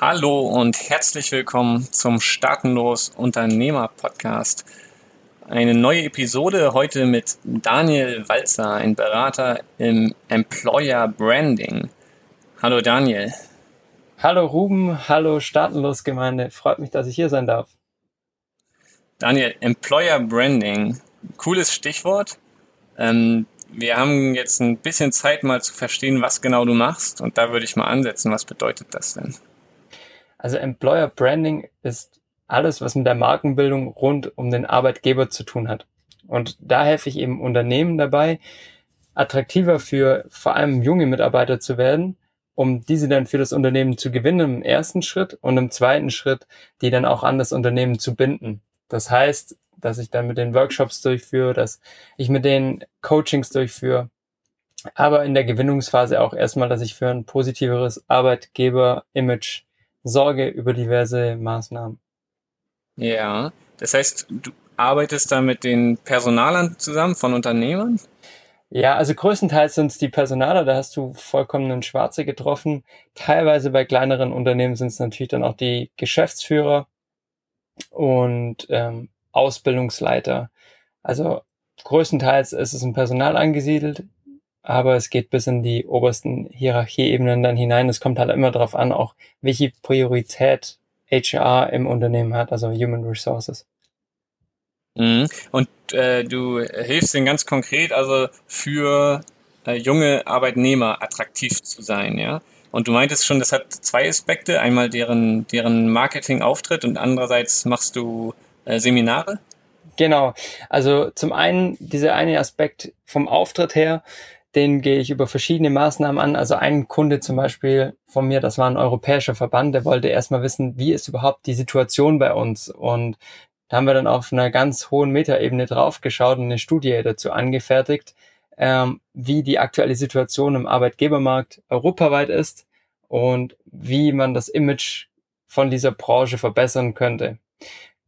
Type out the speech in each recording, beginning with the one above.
Hallo und herzlich willkommen zum Startenlos Unternehmer Podcast. Eine neue Episode heute mit Daniel Walzer, ein Berater im Employer Branding. Hallo Daniel. Hallo Ruben, hallo Startenlos Gemeinde. Freut mich, dass ich hier sein darf. Daniel, Employer Branding, cooles Stichwort. Ähm, wir haben jetzt ein bisschen Zeit mal zu verstehen, was genau du machst und da würde ich mal ansetzen. Was bedeutet das denn? Also Employer Branding ist alles, was mit der Markenbildung rund um den Arbeitgeber zu tun hat. Und da helfe ich eben Unternehmen dabei, attraktiver für vor allem junge Mitarbeiter zu werden, um diese dann für das Unternehmen zu gewinnen im ersten Schritt und im zweiten Schritt die dann auch an das Unternehmen zu binden. Das heißt, dass ich dann mit den Workshops durchführe, dass ich mit den Coachings durchführe, aber in der Gewinnungsphase auch erstmal, dass ich für ein positiveres Arbeitgeber-Image sorge über diverse Maßnahmen. Ja, das heißt, du arbeitest da mit den Personalern zusammen von Unternehmern? Ja, also größtenteils sind es die Personaler, da hast du vollkommen einen Schwarze getroffen. Teilweise bei kleineren Unternehmen sind es natürlich dann auch die Geschäftsführer und ähm, Ausbildungsleiter. Also größtenteils ist es im Personal angesiedelt, aber es geht bis in die obersten Hierarchieebenen dann hinein. Es kommt halt immer darauf an, auch welche Priorität HR im Unternehmen hat, also Human Resources. Mhm. Und äh, du hilfst ihnen ganz konkret, also für äh, junge Arbeitnehmer attraktiv zu sein, ja? Und du meintest schon, das hat zwei Aspekte. Einmal deren, deren Marketing-Auftritt und andererseits machst du äh, Seminare? Genau. Also zum einen dieser eine Aspekt vom Auftritt her, den gehe ich über verschiedene Maßnahmen an. Also ein Kunde zum Beispiel von mir, das war ein europäischer Verband, der wollte erstmal wissen, wie ist überhaupt die Situation bei uns? Und da haben wir dann auf einer ganz hohen Metaebene draufgeschaut und eine Studie dazu angefertigt, ähm, wie die aktuelle Situation im Arbeitgebermarkt europaweit ist und wie man das Image von dieser Branche verbessern könnte.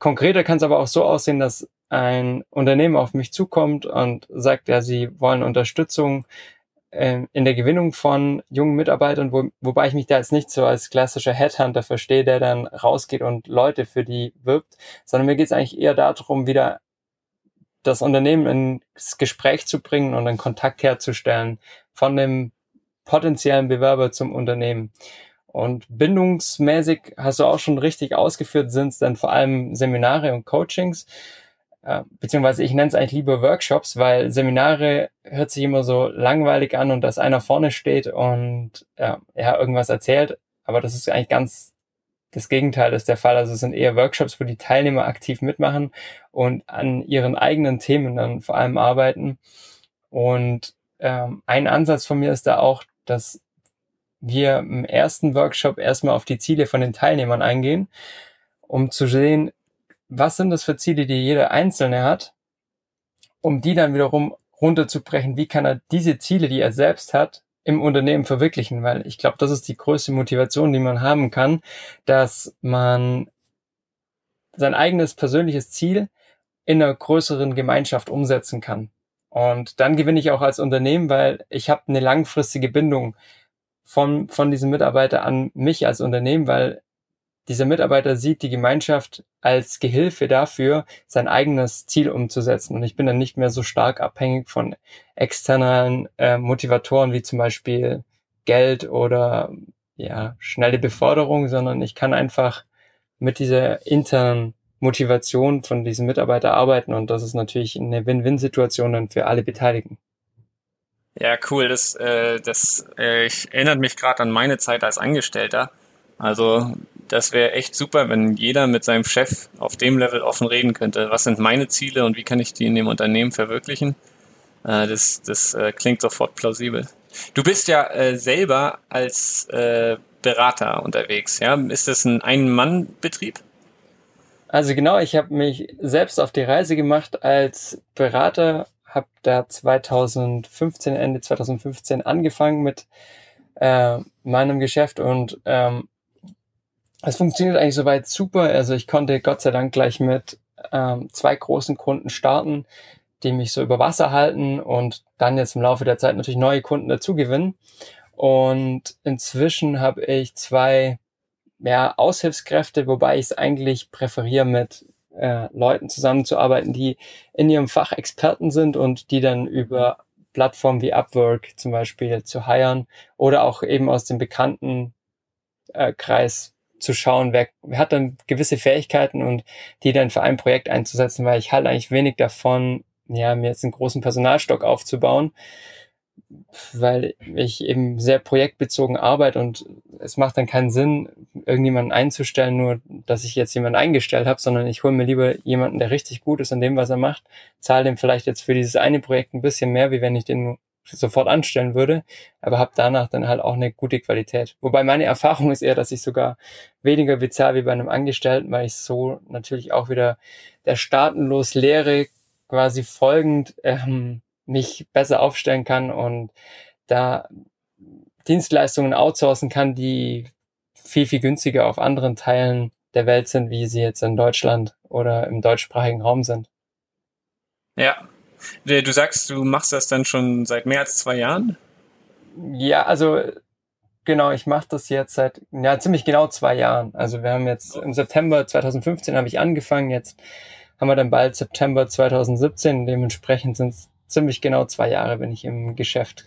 Konkreter kann es aber auch so aussehen, dass ein Unternehmen auf mich zukommt und sagt, ja, sie wollen Unterstützung äh, in der Gewinnung von jungen Mitarbeitern, wo, wobei ich mich da jetzt nicht so als klassischer Headhunter verstehe, der dann rausgeht und Leute für die wirbt, sondern mir geht es eigentlich eher darum, wieder das Unternehmen ins Gespräch zu bringen und einen Kontakt herzustellen von dem potenziellen Bewerber zum Unternehmen. Und bindungsmäßig hast du auch schon richtig ausgeführt, sind es dann vor allem Seminare und Coachings, beziehungsweise ich nenne es eigentlich lieber Workshops, weil Seminare hört sich immer so langweilig an und dass einer vorne steht und äh, ja, irgendwas erzählt, aber das ist eigentlich ganz das Gegenteil ist der Fall. Also es sind eher Workshops, wo die Teilnehmer aktiv mitmachen und an ihren eigenen Themen dann vor allem arbeiten. Und ähm, ein Ansatz von mir ist da auch, dass wir im ersten Workshop erstmal auf die Ziele von den Teilnehmern eingehen, um zu sehen, was sind das für Ziele, die jeder Einzelne hat, um die dann wiederum runterzubrechen, wie kann er diese Ziele, die er selbst hat, im Unternehmen verwirklichen, weil ich glaube, das ist die größte Motivation, die man haben kann, dass man sein eigenes persönliches Ziel in einer größeren Gemeinschaft umsetzen kann. Und dann gewinne ich auch als Unternehmen, weil ich habe eine langfristige Bindung von, von diesem Mitarbeiter an mich als Unternehmen, weil dieser Mitarbeiter sieht die Gemeinschaft als Gehilfe dafür, sein eigenes Ziel umzusetzen. Und ich bin dann nicht mehr so stark abhängig von externen äh, Motivatoren wie zum Beispiel Geld oder ja, schnelle Beförderung, sondern ich kann einfach mit dieser internen Motivation von diesem Mitarbeiter arbeiten und das ist natürlich eine Win-Win-Situation dann für alle Beteiligten. Ja, cool. Das, äh, das äh, ich erinnert mich gerade an meine Zeit als Angestellter. Also das wäre echt super, wenn jeder mit seinem Chef auf dem Level offen reden könnte. Was sind meine Ziele und wie kann ich die in dem Unternehmen verwirklichen? Äh, das das äh, klingt sofort plausibel. Du bist ja äh, selber als äh, Berater unterwegs. Ja, ist das ein Ein-Mann-Betrieb? Also genau, ich habe mich selbst auf die Reise gemacht als Berater habe da 2015, Ende 2015 angefangen mit äh, meinem Geschäft und ähm, es funktioniert eigentlich soweit super. Also ich konnte Gott sei Dank gleich mit ähm, zwei großen Kunden starten, die mich so über Wasser halten und dann jetzt im Laufe der Zeit natürlich neue Kunden dazu gewinnen. Und inzwischen habe ich zwei ja, Aushilfskräfte, wobei ich es eigentlich präferiere, mit äh, Leuten zusammenzuarbeiten, die in ihrem Fach Experten sind und die dann über Plattformen wie Upwork zum Beispiel zu hiren oder auch eben aus dem bekannten äh, Kreis zu schauen, wer, wer hat dann gewisse Fähigkeiten und die dann für ein Projekt einzusetzen, weil ich halt eigentlich wenig davon, ja, mir jetzt einen großen Personalstock aufzubauen, weil ich eben sehr projektbezogen arbeite und es macht dann keinen Sinn, irgendjemanden einzustellen, nur dass ich jetzt jemanden eingestellt habe, sondern ich hole mir lieber jemanden, der richtig gut ist an dem, was er macht, zahle dem vielleicht jetzt für dieses eine Projekt ein bisschen mehr, wie wenn ich den sofort anstellen würde, aber habe danach dann halt auch eine gute Qualität. Wobei meine Erfahrung ist eher, dass ich sogar weniger bezahle wie bei einem Angestellten, weil ich so natürlich auch wieder der staatenlos Lehre quasi folgend ähm, mich besser aufstellen kann und da Dienstleistungen outsourcen kann, die viel, viel günstiger auf anderen Teilen der Welt sind, wie sie jetzt in Deutschland oder im deutschsprachigen Raum sind. Ja. Du sagst, du machst das dann schon seit mehr als zwei Jahren? Ja, also genau, ich mache das jetzt seit ja ziemlich genau zwei Jahren. Also wir haben jetzt im September 2015 habe ich angefangen, jetzt haben wir dann bald September 2017. Dementsprechend sind es ziemlich genau zwei Jahre bin ich im Geschäft.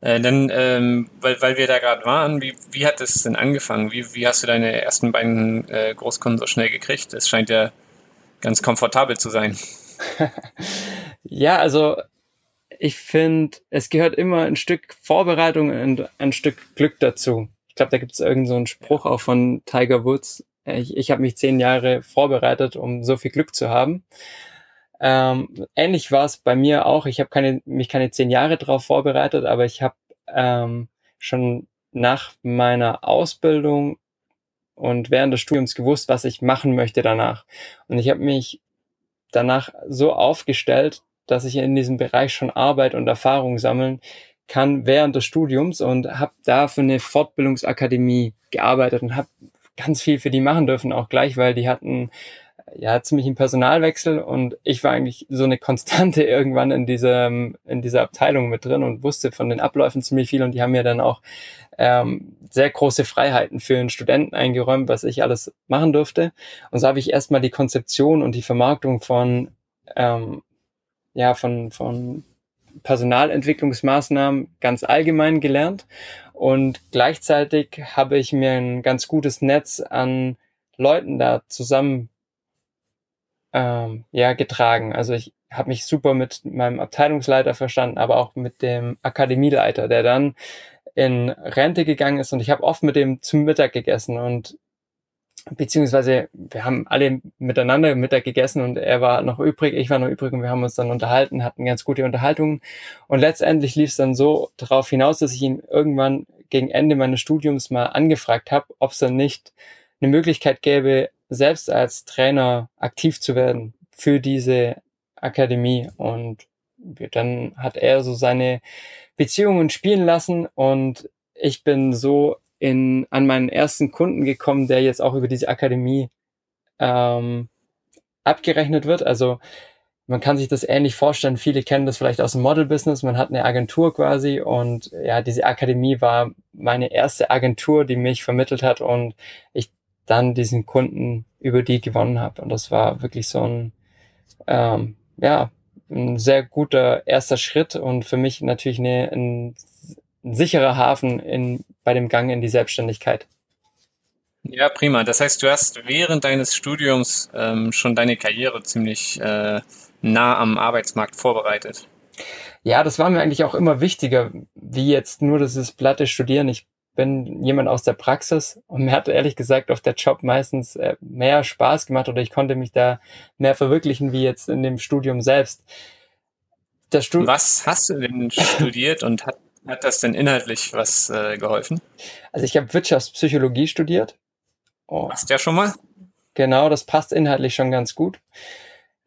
Äh, dann, ähm, weil, weil wir da gerade waren, wie, wie hat es denn angefangen? Wie, wie hast du deine ersten beiden äh, Großkunden so schnell gekriegt? Es scheint ja ganz komfortabel zu sein. Ja, also ich finde, es gehört immer ein Stück Vorbereitung und ein Stück Glück dazu. Ich glaube, da gibt es irgendeinen so Spruch auch von Tiger Woods. Ich, ich habe mich zehn Jahre vorbereitet, um so viel Glück zu haben. Ähm, ähnlich war es bei mir auch. Ich habe keine, mich keine zehn Jahre darauf vorbereitet, aber ich habe ähm, schon nach meiner Ausbildung und während des Studiums gewusst, was ich machen möchte danach. Und ich habe mich danach so aufgestellt, dass ich in diesem Bereich schon Arbeit und Erfahrung sammeln kann während des Studiums und habe da für eine Fortbildungsakademie gearbeitet und habe ganz viel für die machen dürfen, auch gleich, weil die hatten ja, ziemlich ein Personalwechsel und ich war eigentlich so eine Konstante irgendwann in diesem, in dieser Abteilung mit drin und wusste von den Abläufen ziemlich viel und die haben mir dann auch ähm, sehr große Freiheiten für einen Studenten eingeräumt, was ich alles machen durfte. Und so habe ich erstmal die Konzeption und die Vermarktung von, ähm, ja, von, von Personalentwicklungsmaßnahmen ganz allgemein gelernt und gleichzeitig habe ich mir ein ganz gutes Netz an Leuten da zusammen ähm, ja getragen. Also ich habe mich super mit meinem Abteilungsleiter verstanden, aber auch mit dem Akademieleiter, der dann in Rente gegangen ist und ich habe oft mit dem zum Mittag gegessen und beziehungsweise wir haben alle miteinander Mittag gegessen und er war noch übrig, ich war noch übrig und wir haben uns dann unterhalten, hatten ganz gute Unterhaltungen und letztendlich lief es dann so darauf hinaus, dass ich ihn irgendwann gegen Ende meines Studiums mal angefragt habe, ob es dann nicht eine Möglichkeit gäbe, selbst als Trainer aktiv zu werden für diese Akademie. Und dann hat er so seine Beziehungen spielen lassen und ich bin so in, an meinen ersten Kunden gekommen, der jetzt auch über diese Akademie ähm, abgerechnet wird. Also man kann sich das ähnlich vorstellen. Viele kennen das vielleicht aus dem Model-Business. Man hat eine Agentur quasi und ja, diese Akademie war meine erste Agentur, die mich vermittelt hat und ich dann diesen Kunden über die gewonnen habe. Und das war wirklich so ein, ähm, ja, ein sehr guter erster Schritt und für mich natürlich eine, ein, ein sicherer Hafen in, bei dem Gang in die Selbstständigkeit. Ja, prima. Das heißt, du hast während deines Studiums ähm, schon deine Karriere ziemlich äh, nah am Arbeitsmarkt vorbereitet. Ja, das war mir eigentlich auch immer wichtiger, wie jetzt nur dieses platte Studieren. Ich bin jemand aus der Praxis und mir hat ehrlich gesagt auf der Job meistens äh, mehr Spaß gemacht oder ich konnte mich da mehr verwirklichen wie jetzt in dem Studium selbst. Stud was hast du denn studiert und hat, hat das denn inhaltlich was äh, geholfen? Also ich habe Wirtschaftspsychologie studiert. Oh. Passt ja schon mal. Genau, das passt inhaltlich schon ganz gut.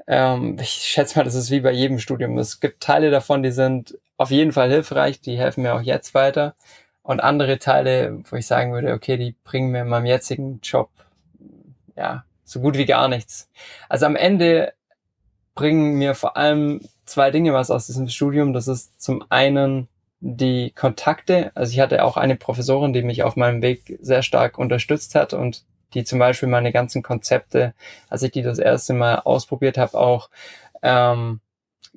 Ähm, ich schätze mal, das ist wie bei jedem Studium. Es gibt Teile davon, die sind auf jeden Fall hilfreich, die helfen mir auch jetzt weiter und andere Teile, wo ich sagen würde, okay, die bringen mir in meinem jetzigen Job ja so gut wie gar nichts. Also am Ende bringen mir vor allem zwei Dinge was aus diesem Studium. Das ist zum einen die Kontakte, also ich hatte auch eine Professorin, die mich auf meinem Weg sehr stark unterstützt hat und die zum Beispiel meine ganzen Konzepte, als ich die das erste Mal ausprobiert habe, auch ähm,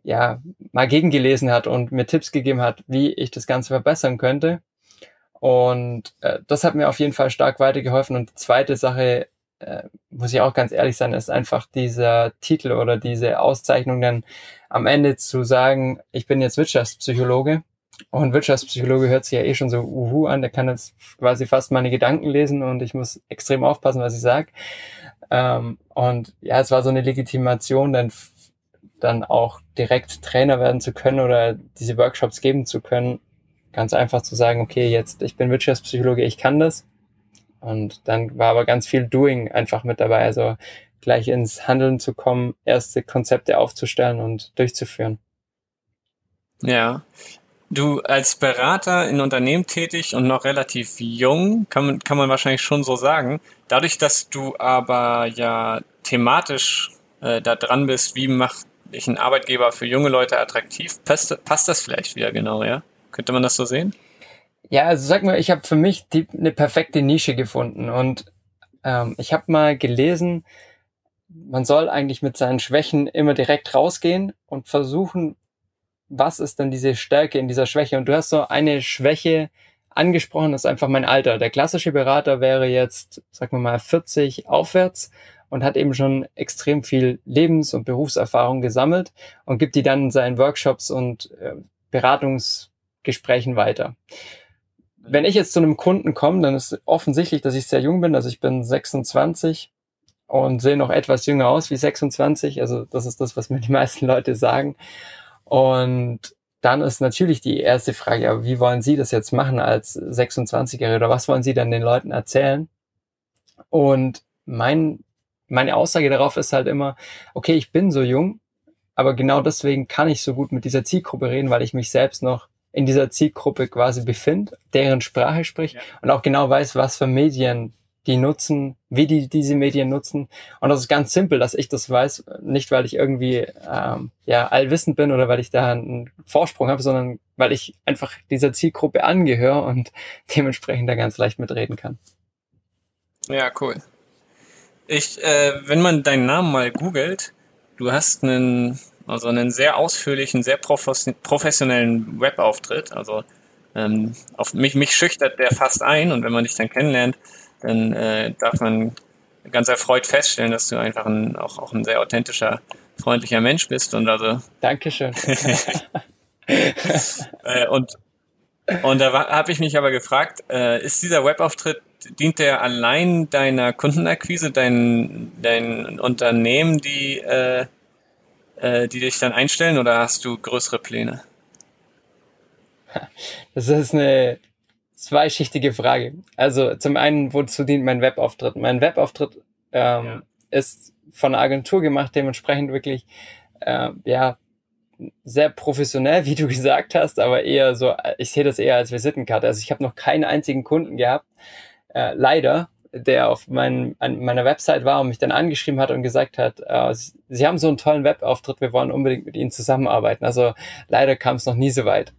ja mal gegengelesen hat und mir Tipps gegeben hat, wie ich das Ganze verbessern könnte. Und äh, das hat mir auf jeden Fall stark weitergeholfen. Und die zweite Sache, äh, muss ich auch ganz ehrlich sein, ist einfach dieser Titel oder diese Auszeichnung dann am Ende zu sagen, ich bin jetzt Wirtschaftspsychologe. Und Wirtschaftspsychologe hört sich ja eh schon so uhu an, der kann jetzt quasi fast meine Gedanken lesen und ich muss extrem aufpassen, was ich sage. Ähm, und ja, es war so eine Legitimation, dann, dann auch direkt Trainer werden zu können oder diese Workshops geben zu können. Ganz einfach zu sagen, okay, jetzt, ich bin Wirtschaftspsychologe, ich kann das. Und dann war aber ganz viel Doing einfach mit dabei. Also gleich ins Handeln zu kommen, erste Konzepte aufzustellen und durchzuführen. Ja. Du als Berater in Unternehmen tätig und noch relativ jung, kann man, kann man wahrscheinlich schon so sagen. Dadurch, dass du aber ja thematisch äh, da dran bist, wie macht ich einen Arbeitgeber für junge Leute attraktiv, passt, passt das vielleicht wieder genau, ja? Könnte man das so sehen? Ja, also sag mal, ich habe für mich die, eine perfekte Nische gefunden und ähm, ich habe mal gelesen, man soll eigentlich mit seinen Schwächen immer direkt rausgehen und versuchen, was ist denn diese Stärke in dieser Schwäche? Und du hast so eine Schwäche angesprochen, das ist einfach mein Alter. Der klassische Berater wäre jetzt, sagen wir mal, 40 aufwärts und hat eben schon extrem viel Lebens- und Berufserfahrung gesammelt und gibt die dann in seinen Workshops und äh, Beratungsgesprächen weiter. Wenn ich jetzt zu einem Kunden komme, dann ist offensichtlich, dass ich sehr jung bin. Also ich bin 26 und sehe noch etwas jünger aus wie 26. Also das ist das, was mir die meisten Leute sagen. Und dann ist natürlich die erste Frage, ja, wie wollen Sie das jetzt machen als 26-Jährige oder was wollen Sie dann den Leuten erzählen? Und mein, meine Aussage darauf ist halt immer, okay, ich bin so jung, aber genau deswegen kann ich so gut mit dieser Zielgruppe reden, weil ich mich selbst noch in dieser Zielgruppe quasi befinde, deren Sprache spricht ja. und auch genau weiß, was für Medien die nutzen, wie die diese Medien nutzen. Und das ist ganz simpel, dass ich das weiß, nicht weil ich irgendwie ähm, ja allwissend bin oder weil ich da einen Vorsprung habe, sondern weil ich einfach dieser Zielgruppe angehöre und dementsprechend da ganz leicht mitreden kann. Ja, cool. Ich, äh, wenn man deinen Namen mal googelt, du hast einen, also einen sehr ausführlichen, sehr professionellen Webauftritt. Also ähm, auf mich, mich schüchtert der fast ein und wenn man dich dann kennenlernt, dann äh, darf man ganz erfreut feststellen, dass du einfach ein, auch, auch ein sehr authentischer, freundlicher Mensch bist und also. Dankeschön. äh, und und da habe ich mich aber gefragt, äh, ist dieser Webauftritt, dient der allein deiner Kundenakquise, dein, dein Unternehmen, die, äh, äh, die dich dann einstellen oder hast du größere Pläne? Das ist eine zweischichtige Frage. Also zum einen, wozu dient mein Webauftritt? Mein Webauftritt ähm, ja. ist von einer Agentur gemacht, dementsprechend wirklich äh, ja sehr professionell, wie du gesagt hast, aber eher so, ich sehe das eher als Visitenkarte. Also ich habe noch keinen einzigen Kunden gehabt, äh, leider, der auf mein, an meiner Website war und mich dann angeschrieben hat und gesagt hat, äh, Sie, haben so einen tollen Webauftritt, wir wollen unbedingt mit Ihnen zusammenarbeiten. Also leider kam es noch nie so weit.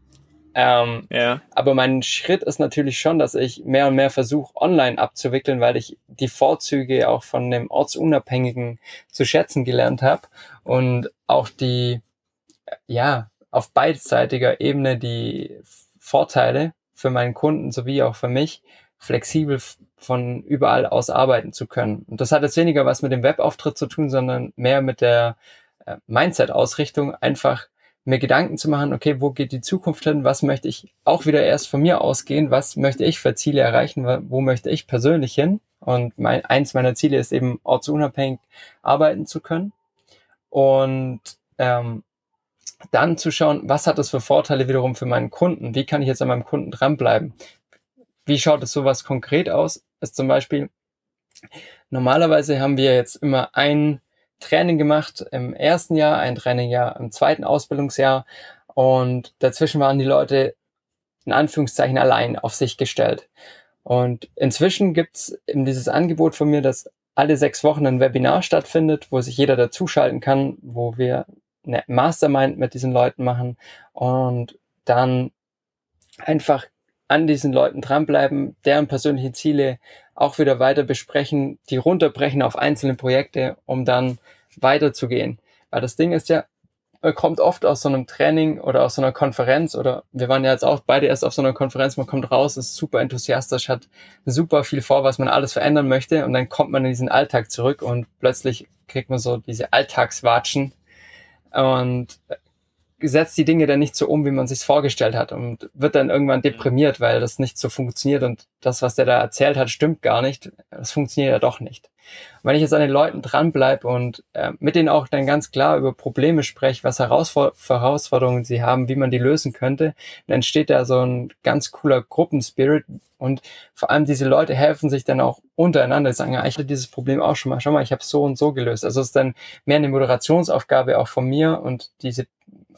Ähm, ja. Aber mein Schritt ist natürlich schon, dass ich mehr und mehr versuche, online abzuwickeln, weil ich die Vorzüge auch von dem Ortsunabhängigen zu schätzen gelernt habe und auch die, ja, auf beidseitiger Ebene die Vorteile für meinen Kunden sowie auch für mich, flexibel von überall aus arbeiten zu können. Und das hat jetzt weniger was mit dem Webauftritt zu tun, sondern mehr mit der äh, Mindset-Ausrichtung, einfach mir Gedanken zu machen, okay, wo geht die Zukunft hin? Was möchte ich auch wieder erst von mir ausgehen? Was möchte ich für Ziele erreichen? Wo möchte ich persönlich hin? Und mein, eins meiner Ziele ist eben ortsunabhängig arbeiten zu können. Und ähm, dann zu schauen, was hat das für Vorteile wiederum für meinen Kunden? Wie kann ich jetzt an meinem Kunden dranbleiben? Wie schaut es sowas konkret aus? Ist zum Beispiel, normalerweise haben wir jetzt immer ein Training gemacht im ersten Jahr, ein Trainingjahr im zweiten Ausbildungsjahr und dazwischen waren die Leute in Anführungszeichen allein auf sich gestellt. Und inzwischen gibt's eben dieses Angebot von mir, dass alle sechs Wochen ein Webinar stattfindet, wo sich jeder dazuschalten kann, wo wir eine Mastermind mit diesen Leuten machen und dann einfach an diesen Leuten dranbleiben, deren persönliche Ziele auch wieder weiter besprechen, die runterbrechen auf einzelne Projekte, um dann weiterzugehen. Weil das Ding ist ja, man kommt oft aus so einem Training oder aus so einer Konferenz oder wir waren ja jetzt auch beide erst auf so einer Konferenz, man kommt raus, ist super enthusiastisch, hat super viel vor, was man alles verändern möchte und dann kommt man in diesen Alltag zurück und plötzlich kriegt man so diese Alltagswatschen und setzt die Dinge dann nicht so um, wie man sich vorgestellt hat und wird dann irgendwann deprimiert, weil das nicht so funktioniert und das, was der da erzählt hat, stimmt gar nicht. Das funktioniert ja doch nicht. Und wenn ich jetzt an den Leuten dranbleibe und äh, mit denen auch dann ganz klar über Probleme spreche, was Herausfor Herausforderungen sie haben, wie man die lösen könnte, dann entsteht da so ein ganz cooler Gruppenspirit und vor allem diese Leute helfen sich dann auch untereinander, sagen, ja, ich hatte dieses Problem auch schon mal, schau mal, ich habe so und so gelöst. Also es ist dann mehr eine Moderationsaufgabe auch von mir und diese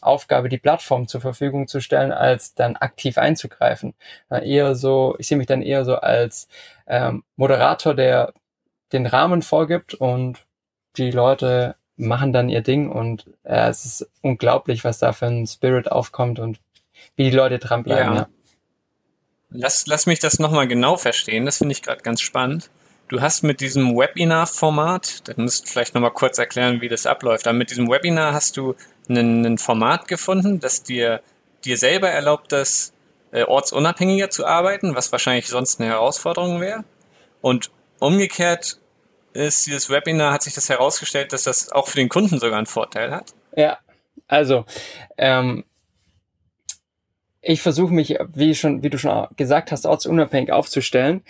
Aufgabe, die Plattform zur Verfügung zu stellen, als dann aktiv einzugreifen. Eher so, ich sehe mich dann eher so als ähm, Moderator, der den Rahmen vorgibt und die Leute machen dann ihr Ding und äh, es ist unglaublich, was da für ein Spirit aufkommt und wie die Leute dranbleiben. Ja. ja. Lass, lass mich das nochmal genau verstehen, das finde ich gerade ganz spannend. Du hast mit diesem Webinar-Format, dann musst du vielleicht nochmal kurz erklären, wie das abläuft, aber mit diesem Webinar hast du ein Format gefunden, das dir, dir selber erlaubt, das äh, ortsunabhängiger zu arbeiten, was wahrscheinlich sonst eine Herausforderung wäre. Und umgekehrt ist dieses Webinar, hat sich das herausgestellt, dass das auch für den Kunden sogar einen Vorteil hat. Ja, also ähm, ich versuche mich, wie schon, wie du schon gesagt hast, ortsunabhängig aufzustellen.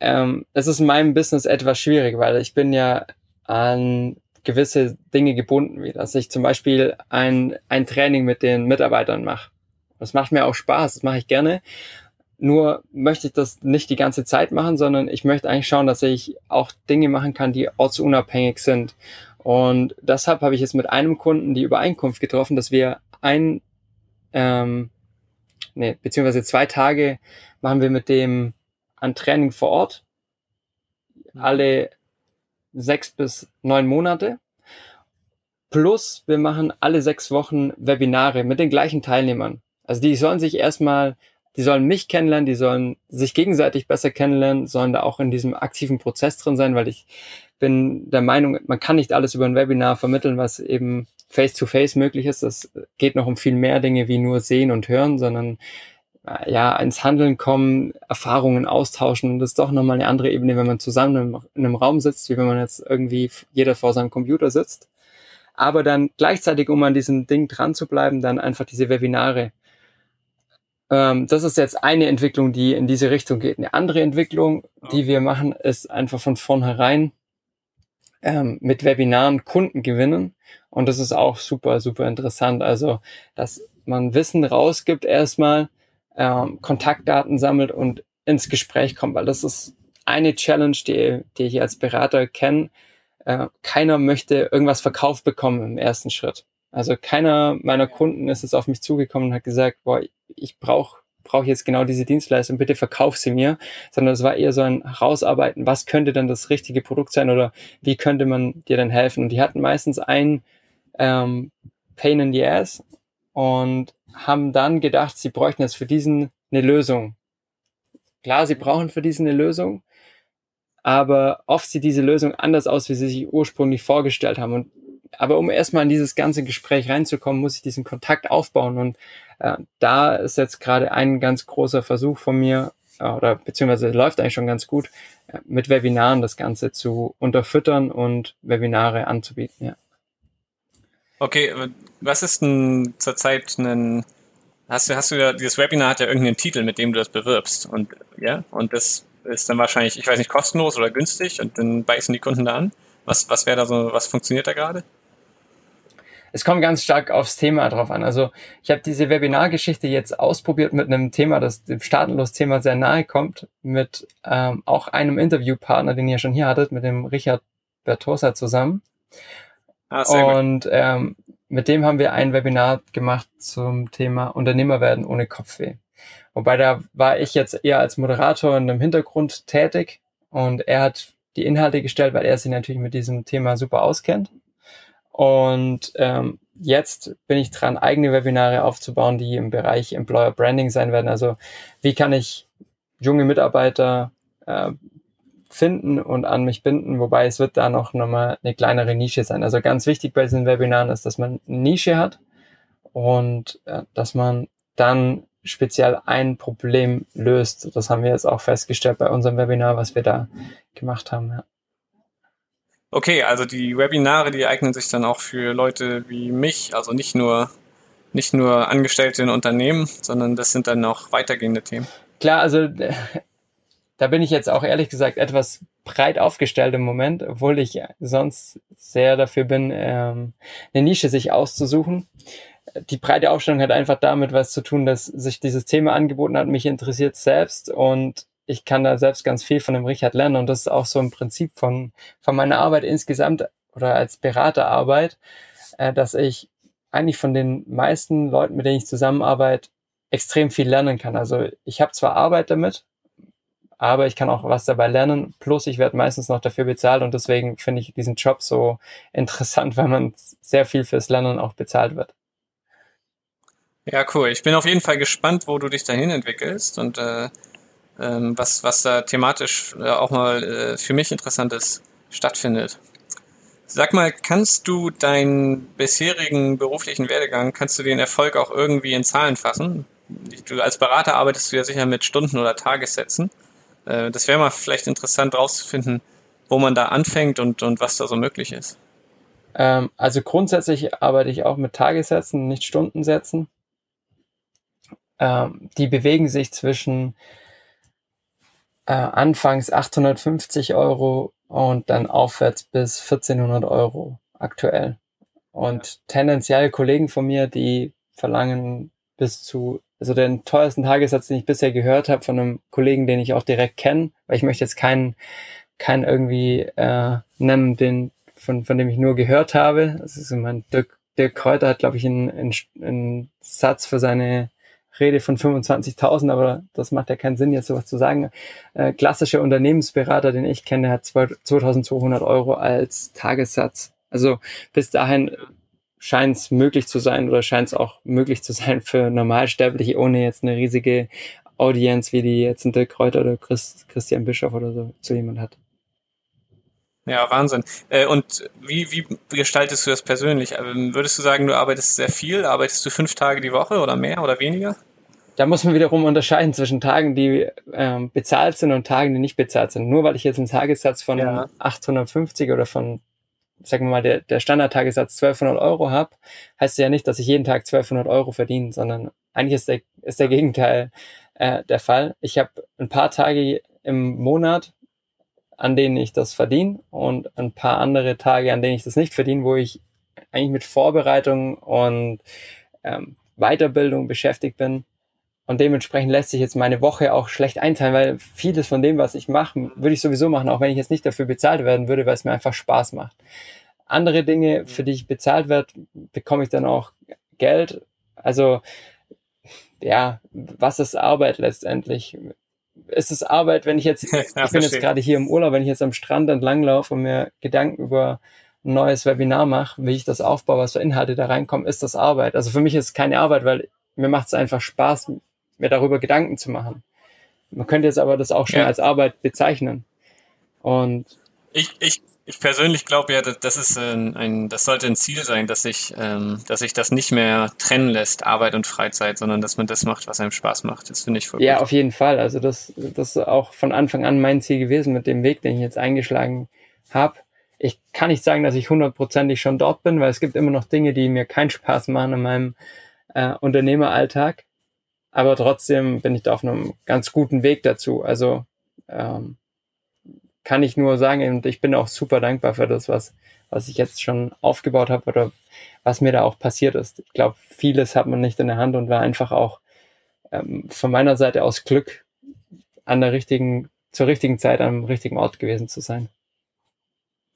Ähm, es ist in meinem Business etwas schwierig, weil ich bin ja an gewisse Dinge gebunden, wie dass ich zum Beispiel ein, ein Training mit den Mitarbeitern mache. Das macht mir auch Spaß, das mache ich gerne. Nur möchte ich das nicht die ganze Zeit machen, sondern ich möchte eigentlich schauen, dass ich auch Dinge machen kann, die ortsunabhängig sind. Und deshalb habe ich jetzt mit einem Kunden die Übereinkunft getroffen, dass wir ein, ähm, nee, beziehungsweise zwei Tage machen wir mit dem ein Training vor Ort. Alle sechs bis neun Monate. Plus wir machen alle sechs Wochen Webinare mit den gleichen Teilnehmern. Also die sollen sich erstmal, die sollen mich kennenlernen, die sollen sich gegenseitig besser kennenlernen, sollen da auch in diesem aktiven Prozess drin sein, weil ich bin der Meinung, man kann nicht alles über ein Webinar vermitteln, was eben face-to-face -face möglich ist. Das geht noch um viel mehr Dinge wie nur sehen und hören, sondern äh, ja, ins Handeln kommen, Erfahrungen austauschen. Und das ist doch nochmal eine andere Ebene, wenn man zusammen in einem Raum sitzt, wie wenn man jetzt irgendwie jeder vor seinem Computer sitzt. Aber dann gleichzeitig, um an diesem Ding dran zu bleiben, dann einfach diese Webinare. Ähm, das ist jetzt eine Entwicklung, die in diese Richtung geht. Eine andere Entwicklung, die wir machen, ist einfach von vornherein ähm, mit Webinaren Kunden gewinnen. Und das ist auch super, super interessant. Also, dass man Wissen rausgibt erstmal, ähm, Kontaktdaten sammelt und ins Gespräch kommt, weil das ist eine Challenge, die, die ich als Berater kenne. Äh, keiner möchte irgendwas verkauft bekommen im ersten Schritt. Also keiner meiner Kunden ist jetzt auf mich zugekommen und hat gesagt, boah, ich brauche brauche jetzt genau diese Dienstleistung, bitte verkauf sie mir, sondern es war eher so ein Herausarbeiten, was könnte dann das richtige Produkt sein oder wie könnte man dir dann helfen? Und die hatten meistens ein ähm, Pain in the Ass und haben dann gedacht, sie bräuchten jetzt für diesen eine Lösung. Klar, sie brauchen für diesen eine Lösung, aber oft sieht diese Lösung anders aus, wie sie sich ursprünglich vorgestellt haben. Und, aber um erstmal in dieses ganze Gespräch reinzukommen, muss ich diesen Kontakt aufbauen. Und äh, da ist jetzt gerade ein ganz großer Versuch von mir, äh, oder beziehungsweise läuft eigentlich schon ganz gut, äh, mit Webinaren das Ganze zu unterfüttern und Webinare anzubieten. Ja. Okay, was ist denn zurzeit ein hast du hast du ja dieses Webinar hat ja irgendeinen Titel, mit dem du das bewirbst und ja und das ist dann wahrscheinlich, ich weiß nicht, kostenlos oder günstig und dann beißen die Kunden da an. Was was wäre da so, was funktioniert da gerade? Es kommt ganz stark aufs Thema drauf an. Also ich habe diese Webinargeschichte jetzt ausprobiert mit einem Thema, das dem Staatenlos-Thema sehr nahe kommt, mit ähm, auch einem Interviewpartner, den ihr schon hier hattet, mit dem Richard Bertosa zusammen. Ah, und ähm, mit dem haben wir ein Webinar gemacht zum Thema Unternehmer werden ohne Kopfweh. Wobei da war ich jetzt eher als Moderator in einem Hintergrund tätig und er hat die Inhalte gestellt, weil er sich natürlich mit diesem Thema super auskennt. Und ähm, jetzt bin ich dran, eigene Webinare aufzubauen, die im Bereich Employer Branding sein werden. Also wie kann ich junge Mitarbeiter äh, finden und an mich binden, wobei es wird da noch nochmal eine kleinere Nische sein. Also ganz wichtig bei diesen Webinaren ist, dass man eine Nische hat und äh, dass man dann speziell ein Problem löst. Das haben wir jetzt auch festgestellt bei unserem Webinar, was wir da gemacht haben. Ja. Okay, also die Webinare, die eignen sich dann auch für Leute wie mich, also nicht nur nicht nur Angestellte in Unternehmen, sondern das sind dann auch weitergehende Themen. Klar, also da bin ich jetzt auch ehrlich gesagt etwas breit aufgestellt im Moment, obwohl ich sonst sehr dafür bin, ähm, eine Nische sich auszusuchen. Die breite Aufstellung hat einfach damit was zu tun, dass sich dieses Thema angeboten hat, mich interessiert selbst und ich kann da selbst ganz viel von dem Richard lernen und das ist auch so ein Prinzip von, von meiner Arbeit insgesamt oder als Beraterarbeit, äh, dass ich eigentlich von den meisten Leuten, mit denen ich zusammenarbeite, extrem viel lernen kann. Also ich habe zwar Arbeit damit, aber ich kann auch was dabei lernen. Plus ich werde meistens noch dafür bezahlt und deswegen finde ich diesen Job so interessant, weil man sehr viel fürs Lernen auch bezahlt wird. Ja, cool. Ich bin auf jeden Fall gespannt, wo du dich dahin entwickelst und äh, ähm, was, was da thematisch äh, auch mal äh, für mich interessantes stattfindet. Sag mal, kannst du deinen bisherigen beruflichen Werdegang, kannst du den Erfolg auch irgendwie in Zahlen fassen? Du als Berater arbeitest du ja sicher mit Stunden oder Tagessätzen. Äh, das wäre mal vielleicht interessant rauszufinden, wo man da anfängt und, und was da so möglich ist. Ähm, also grundsätzlich arbeite ich auch mit Tagessätzen, nicht Stundensätzen. Ähm, die bewegen sich zwischen äh, anfangs 850 Euro und dann aufwärts bis 1400 Euro aktuell. Und tendenziell Kollegen von mir, die verlangen bis zu also den teuersten Tagessatz, den ich bisher gehört habe von einem Kollegen, den ich auch direkt kenne, weil ich möchte jetzt keinen, keinen irgendwie äh, nennen, den, von, von dem ich nur gehört habe. Das ist mein Dirk, Dirk Kräuter hat, glaube ich, einen, einen, einen Satz für seine Rede von 25.000, aber das macht ja keinen Sinn, jetzt sowas zu sagen. Äh, klassischer Unternehmensberater, den ich kenne, hat 2.200 Euro als Tagessatz. Also bis dahin scheint es möglich zu sein oder scheint es auch möglich zu sein für Normalsterbliche, ohne jetzt eine riesige Audienz, wie die jetzt ein Dirk Kräuter oder Chris, Christian Bischof oder so zu jemand hat. Ja, Wahnsinn. Äh, und wie, wie gestaltest du das persönlich? Ähm, würdest du sagen, du arbeitest sehr viel? Arbeitest du fünf Tage die Woche oder mehr oder weniger? Da muss man wiederum unterscheiden zwischen Tagen, die ähm, bezahlt sind und Tagen, die nicht bezahlt sind. Nur weil ich jetzt einen Tagessatz von ja. 850 oder von sagen wir mal, der, der Standardtagessatz 1200 Euro habe, heißt ja nicht, dass ich jeden Tag 1200 Euro verdiene, sondern eigentlich ist der, ist der Gegenteil äh, der Fall. Ich habe ein paar Tage im Monat, an denen ich das verdiene und ein paar andere Tage, an denen ich das nicht verdiene, wo ich eigentlich mit Vorbereitung und ähm, Weiterbildung beschäftigt bin. Und dementsprechend lässt sich jetzt meine Woche auch schlecht einteilen, weil vieles von dem, was ich mache, würde ich sowieso machen, auch wenn ich jetzt nicht dafür bezahlt werden würde, weil es mir einfach Spaß macht. Andere Dinge, für die ich bezahlt werde, bekomme ich dann auch Geld. Also, ja, was ist Arbeit letztendlich? Ist es Arbeit, wenn ich jetzt, ich bin jetzt gerade hier im Urlaub, wenn ich jetzt am Strand entlang laufe und mir Gedanken über ein neues Webinar mache, wie ich das aufbaue, was für Inhalte da reinkommen, ist das Arbeit. Also für mich ist es keine Arbeit, weil mir macht es einfach Spaß, mir darüber Gedanken zu machen. Man könnte jetzt aber das auch schon ja. als Arbeit bezeichnen. Und ich, ich, ich persönlich glaube ja, das ist ein, ein, das sollte ein Ziel sein, dass sich, ähm, dass sich das nicht mehr trennen lässt, Arbeit und Freizeit, sondern dass man das macht, was einem Spaß macht. Das finde ich voll Ja, gut. auf jeden Fall. Also das, das ist auch von Anfang an mein Ziel gewesen mit dem Weg, den ich jetzt eingeschlagen habe. Ich kann nicht sagen, dass ich hundertprozentig schon dort bin, weil es gibt immer noch Dinge, die mir keinen Spaß machen in meinem äh, Unternehmeralltag aber trotzdem bin ich da auf einem ganz guten Weg dazu. Also ähm, kann ich nur sagen, und ich bin auch super dankbar für das, was, was ich jetzt schon aufgebaut habe oder was mir da auch passiert ist. Ich glaube, vieles hat man nicht in der Hand und war einfach auch ähm, von meiner Seite aus Glück, an der richtigen, zur richtigen Zeit am richtigen Ort gewesen zu sein.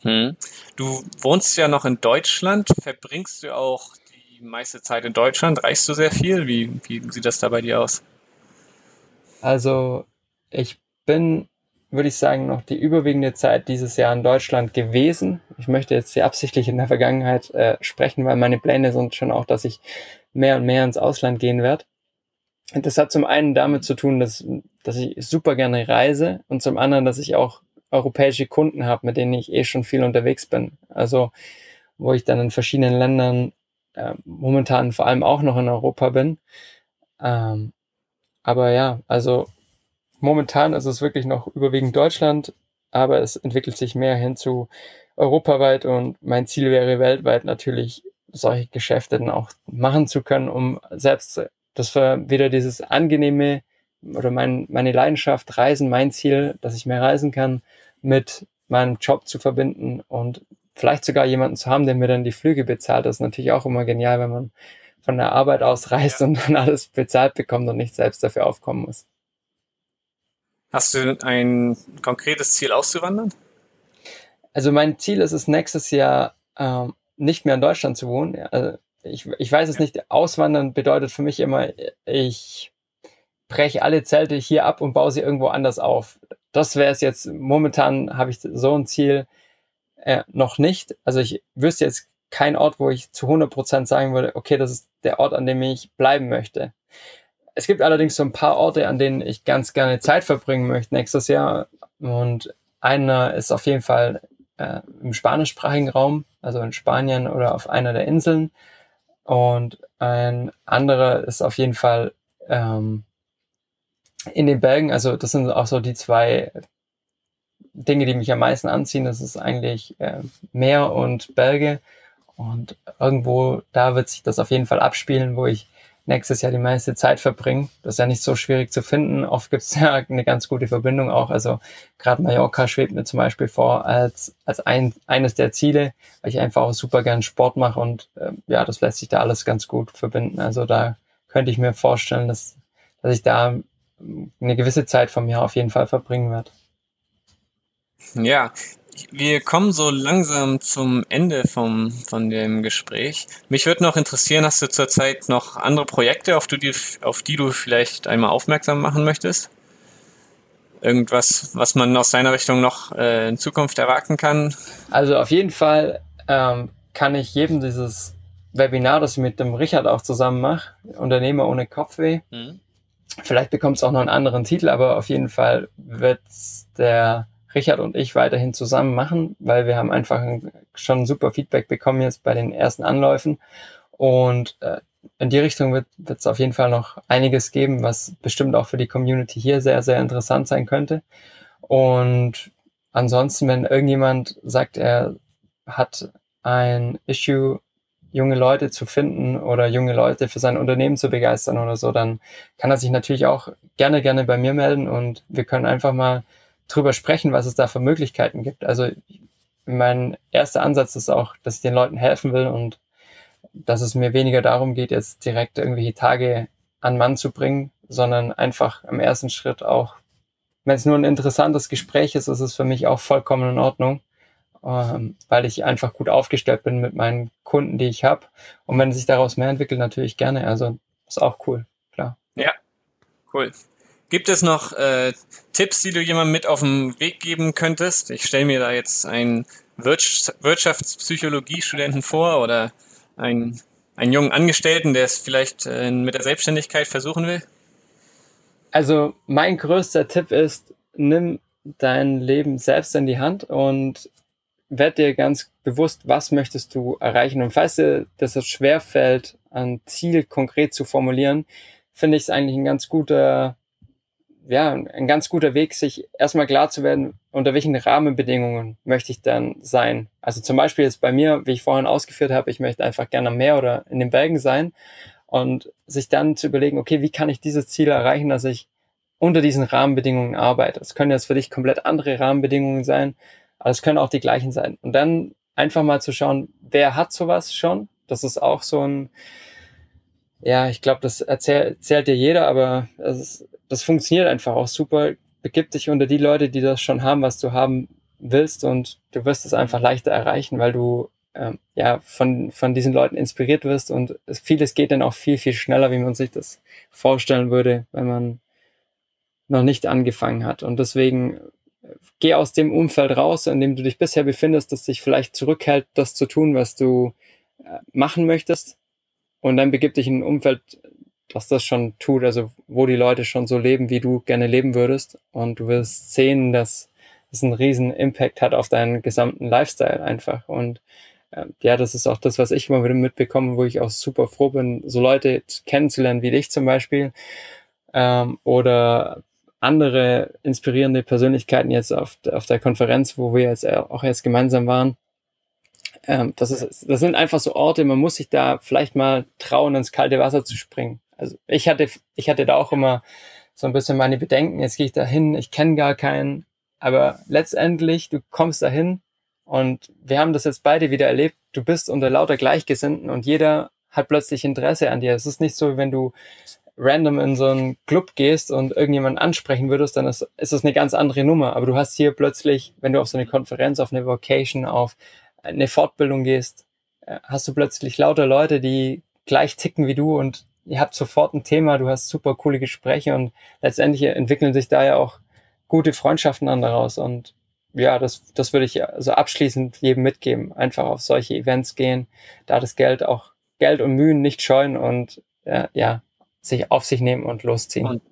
Hm. Du wohnst ja noch in Deutschland. Verbringst du auch meiste Zeit in Deutschland? Reist du sehr viel? Wie, wie sieht das da bei dir aus? Also, ich bin würde ich sagen, noch die überwiegende Zeit dieses Jahr in Deutschland gewesen. Ich möchte jetzt hier absichtlich in der Vergangenheit äh, sprechen, weil meine Pläne sind schon auch, dass ich mehr und mehr ins Ausland gehen werde. Das hat zum einen damit zu tun, dass, dass ich super gerne reise und zum anderen, dass ich auch europäische Kunden habe, mit denen ich eh schon viel unterwegs bin. Also wo ich dann in verschiedenen Ländern äh, momentan vor allem auch noch in Europa bin. Ähm, aber ja, also momentan ist es wirklich noch überwiegend Deutschland, aber es entwickelt sich mehr hin zu europaweit und mein Ziel wäre weltweit natürlich solche Geschäfte dann auch machen zu können, um selbst das war wieder dieses angenehme oder mein, meine Leidenschaft, Reisen, mein Ziel, dass ich mehr reisen kann, mit meinem Job zu verbinden und vielleicht sogar jemanden zu haben, der mir dann die Flüge bezahlt. Das ist natürlich auch immer genial, wenn man von der Arbeit aus reist und dann alles bezahlt bekommt und nicht selbst dafür aufkommen muss. Hast du ein konkretes Ziel auszuwandern? Also mein Ziel ist es nächstes Jahr ähm, nicht mehr in Deutschland zu wohnen. Also ich, ich weiß es nicht, auswandern bedeutet für mich immer, ich breche alle Zelte hier ab und baue sie irgendwo anders auf. Das wäre es jetzt, momentan habe ich so ein Ziel äh, noch nicht. Also ich wüsste jetzt keinen Ort, wo ich zu 100% sagen würde, okay, das ist der Ort, an dem ich bleiben möchte. Es gibt allerdings so ein paar Orte, an denen ich ganz gerne Zeit verbringen möchte nächstes Jahr. Und einer ist auf jeden Fall äh, im spanischsprachigen Raum, also in Spanien oder auf einer der Inseln. Und ein anderer ist auf jeden Fall ähm, in den Bergen. Also das sind auch so die zwei Dinge, die mich am meisten anziehen. Das ist eigentlich äh, Meer und Berge. Und irgendwo da wird sich das auf jeden Fall abspielen, wo ich nächstes Jahr die meiste Zeit verbringen. Das ist ja nicht so schwierig zu finden. Oft gibt es ja eine ganz gute Verbindung auch. Also gerade Mallorca schwebt mir zum Beispiel vor als, als ein, eines der Ziele, weil ich einfach auch super gern Sport mache und äh, ja, das lässt sich da alles ganz gut verbinden. Also da könnte ich mir vorstellen, dass, dass ich da eine gewisse Zeit vom Jahr auf jeden Fall verbringen werde. Ja, wir kommen so langsam zum Ende vom, von dem Gespräch. Mich würde noch interessieren, hast du zurzeit noch andere Projekte, auf die, auf die du vielleicht einmal aufmerksam machen möchtest? Irgendwas, was man aus deiner Richtung noch äh, in Zukunft erwarten kann? Also auf jeden Fall ähm, kann ich jedem dieses Webinar, das ich mit dem Richard auch zusammen mache, Unternehmer ohne Kopfweh. Mhm. Vielleicht bekommt es auch noch einen anderen Titel, aber auf jeden Fall wird der Richard und ich weiterhin zusammen machen, weil wir haben einfach schon super Feedback bekommen jetzt bei den ersten Anläufen. Und äh, in die Richtung wird es auf jeden Fall noch einiges geben, was bestimmt auch für die Community hier sehr, sehr interessant sein könnte. Und ansonsten, wenn irgendjemand sagt, er hat ein Issue, junge Leute zu finden oder junge Leute für sein Unternehmen zu begeistern oder so, dann kann er sich natürlich auch gerne, gerne bei mir melden und wir können einfach mal drüber sprechen, was es da für Möglichkeiten gibt. Also mein erster Ansatz ist auch, dass ich den Leuten helfen will und dass es mir weniger darum geht, jetzt direkt irgendwelche Tage an Mann zu bringen, sondern einfach im ersten Schritt auch, wenn es nur ein interessantes Gespräch ist, ist es für mich auch vollkommen in Ordnung, ähm, weil ich einfach gut aufgestellt bin mit meinen Kunden, die ich habe. Und wenn sich daraus mehr entwickelt, natürlich gerne. Also ist auch cool, klar. Ja, cool. Gibt es noch äh, Tipps, die du jemandem mit auf den Weg geben könntest? Ich stelle mir da jetzt einen Wirtschaftspsychologie-Studenten vor oder einen, einen jungen Angestellten, der es vielleicht äh, mit der Selbstständigkeit versuchen will. Also mein größter Tipp ist, nimm dein Leben selbst in die Hand und werd dir ganz bewusst, was möchtest du erreichen. Und falls dir das schwer fällt, ein Ziel konkret zu formulieren, finde ich es eigentlich ein ganz guter ja, ein ganz guter Weg, sich erstmal klar zu werden, unter welchen Rahmenbedingungen möchte ich dann sein. Also zum Beispiel jetzt bei mir, wie ich vorhin ausgeführt habe, ich möchte einfach gerne am Meer oder in den Bergen sein und sich dann zu überlegen, okay, wie kann ich dieses Ziel erreichen, dass ich unter diesen Rahmenbedingungen arbeite. Es können jetzt für dich komplett andere Rahmenbedingungen sein, aber es können auch die gleichen sein. Und dann einfach mal zu schauen, wer hat sowas schon? Das ist auch so ein, ja, ich glaube, das erzählt, erzählt dir jeder, aber es ist das funktioniert einfach auch super. Begib dich unter die Leute, die das schon haben, was du haben willst und du wirst es einfach leichter erreichen, weil du ähm, ja von, von diesen Leuten inspiriert wirst und es, vieles geht dann auch viel, viel schneller, wie man sich das vorstellen würde, wenn man noch nicht angefangen hat. Und deswegen geh aus dem Umfeld raus, in dem du dich bisher befindest, das dich vielleicht zurückhält, das zu tun, was du äh, machen möchtest. Und dann begib dich in ein Umfeld, das das schon tut, also wo die Leute schon so leben, wie du gerne leben würdest. Und du wirst sehen, dass es einen riesen Impact hat auf deinen gesamten Lifestyle einfach. Und äh, ja, das ist auch das, was ich immer wieder mitbekomme, wo ich auch super froh bin, so Leute kennenzulernen wie dich zum Beispiel. Ähm, oder andere inspirierende Persönlichkeiten jetzt auf, auf der Konferenz, wo wir jetzt auch jetzt gemeinsam waren. Ähm, das, ist, das sind einfach so Orte, man muss sich da vielleicht mal trauen, ins kalte Wasser zu springen. Also ich hatte, ich hatte da auch immer so ein bisschen meine Bedenken, jetzt gehe ich da hin, ich kenne gar keinen, aber letztendlich, du kommst da hin und wir haben das jetzt beide wieder erlebt, du bist unter lauter Gleichgesinnten und jeder hat plötzlich Interesse an dir. Es ist nicht so, wenn du random in so einen Club gehst und irgendjemanden ansprechen würdest, dann ist, ist das eine ganz andere Nummer. Aber du hast hier plötzlich, wenn du auf so eine Konferenz, auf eine Vocation, auf eine Fortbildung gehst, äh, hast du plötzlich lauter Leute, die gleich ticken wie du und ihr habt sofort ein Thema, du hast super coole Gespräche und letztendlich entwickeln sich da ja auch gute Freundschaften an daraus und ja, das, das würde ich also abschließend jedem mitgeben. Einfach auf solche Events gehen, da das Geld auch Geld und Mühen nicht scheuen und äh, ja, sich auf sich nehmen und losziehen. Und,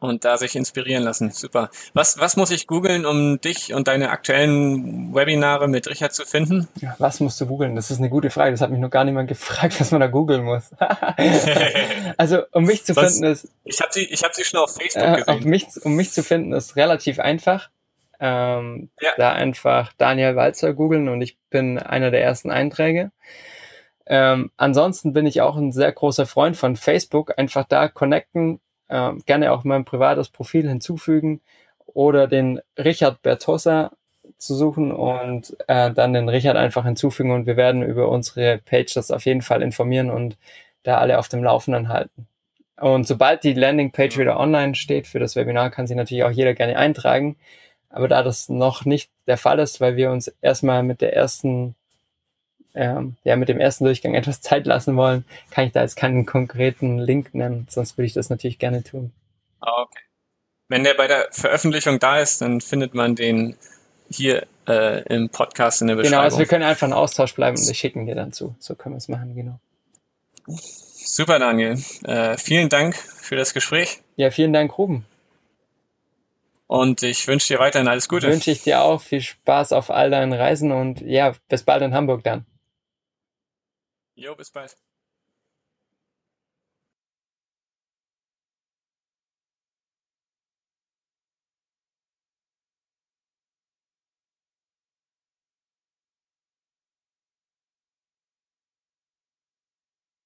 und da sich inspirieren lassen. Super. Was, was muss ich googeln, um dich und deine aktuellen Webinare mit Richard zu finden? Ja, was musst du googeln? Das ist eine gute Frage. Das hat mich noch gar niemand gefragt, was man da googeln muss. also, um mich zu was, finden ist. Ich habe sie, ich hab sie schon auf Facebook äh, gesehen. Auf mich, um mich zu finden ist relativ einfach. Ähm, ja. Da einfach Daniel Walzer googeln und ich bin einer der ersten Einträge. Ähm, ansonsten bin ich auch ein sehr großer Freund von Facebook. Einfach da connecten, ähm, gerne auch mein privates Profil hinzufügen oder den Richard Bertosa zu suchen und äh, dann den Richard einfach hinzufügen und wir werden über unsere Page das auf jeden Fall informieren und da alle auf dem Laufenden halten. Und sobald die Landingpage wieder online steht für das Webinar, kann sich natürlich auch jeder gerne eintragen. Aber da das noch nicht der Fall ist, weil wir uns erstmal mit der ersten ähm, ja, mit dem ersten Durchgang etwas Zeit lassen wollen, kann ich da jetzt keinen konkreten Link nennen, sonst würde ich das natürlich gerne tun. Ah, okay. Wenn der bei der Veröffentlichung da ist, dann findet man den hier äh, im Podcast in der Beschreibung. Genau, also wir können einfach in Austausch bleiben und ich schicken dir dann zu. So können wir es machen, genau. Super, Daniel. Äh, vielen Dank für das Gespräch. Ja, vielen Dank, Ruben. Und ich wünsche dir weiterhin alles Gute. Wünsche ich dir auch viel Spaß auf all deinen Reisen und ja, bis bald in Hamburg dann. Jo, bis bald.